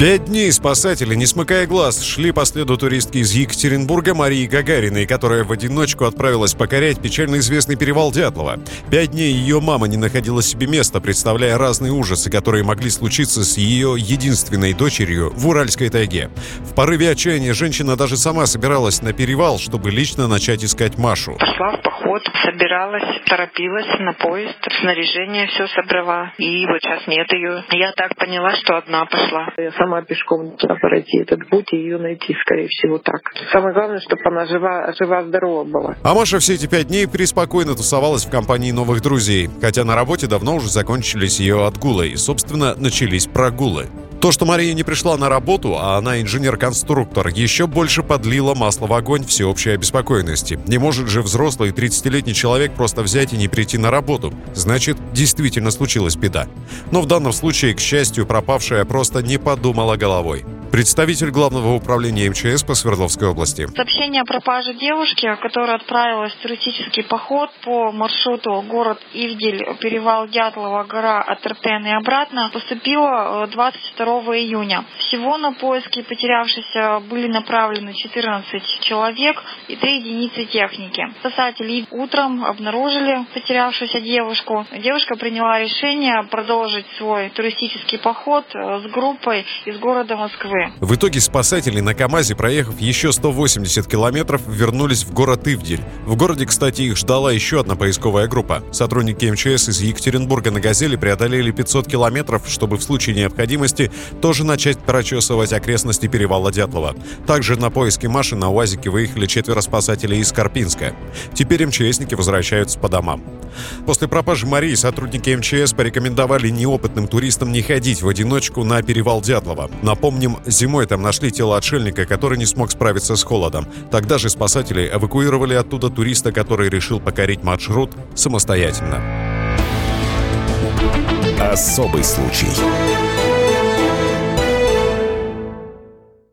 Пять дней спасатели, не смыкая глаз, шли по следу туристки из Екатеринбурга Марии Гагариной, которая в одиночку отправилась покорять печально известный перевал Дятлова. Пять дней ее мама не находила себе места, представляя разные ужасы, которые могли случиться с ее единственной дочерью в Уральской тайге. В порыве отчаяния женщина даже сама собиралась на перевал, чтобы лично начать искать Машу. Пошла в поход, собиралась, торопилась на поезд, снаряжение все собрала. И вот сейчас нет ее. Я так поняла, что одна пошла. Я сама сама пешком туда пройти этот путь и ее найти, скорее всего, так. Самое главное, чтобы она жива, жива-здорова была. А Маша все эти пять дней преспокойно тусовалась в компании новых друзей, хотя на работе давно уже закончились ее отгулы и, собственно, начались прогулы. То, что Мария не пришла на работу, а она инженер-конструктор, еще больше подлило масло в огонь всеобщей обеспокоенности. Не может же взрослый 30-летний человек просто взять и не прийти на работу. Значит, действительно случилась беда. Но в данном случае, к счастью, пропавшая просто не подумала головой. Представитель Главного управления МЧС по Свердловской области. Сообщение о пропаже девушки, которая отправилась в туристический поход по маршруту город Ивдель, перевал Дятлова, гора от Иртен и обратно, поступило 22 э, июня. Всего на поиски потерявшихся были направлены 14 человек и 3 единицы техники. Спасатели утром обнаружили потерявшуюся девушку. Девушка приняла решение продолжить свой туристический поход э, с группой из города В итоге спасатели на КАМАЗе, проехав еще 180 километров, вернулись в город Ивдель. В городе, кстати, их ждала еще одна поисковая группа. Сотрудники МЧС из Екатеринбурга на «Газели» преодолели 500 километров, чтобы в случае необходимости тоже начать прочесывать окрестности перевала Дятлова. Также на поиски Маши на УАЗике выехали четверо спасателей из Карпинска. Теперь МЧСники возвращаются по домам. После пропажи Марии сотрудники МЧС порекомендовали неопытным туристам не ходить в одиночку на перевал Дятлова. Напомним, зимой там нашли тело отшельника, который не смог справиться с холодом. Тогда же спасатели эвакуировали оттуда туриста, который решил покорить маршрут самостоятельно. Особый случай.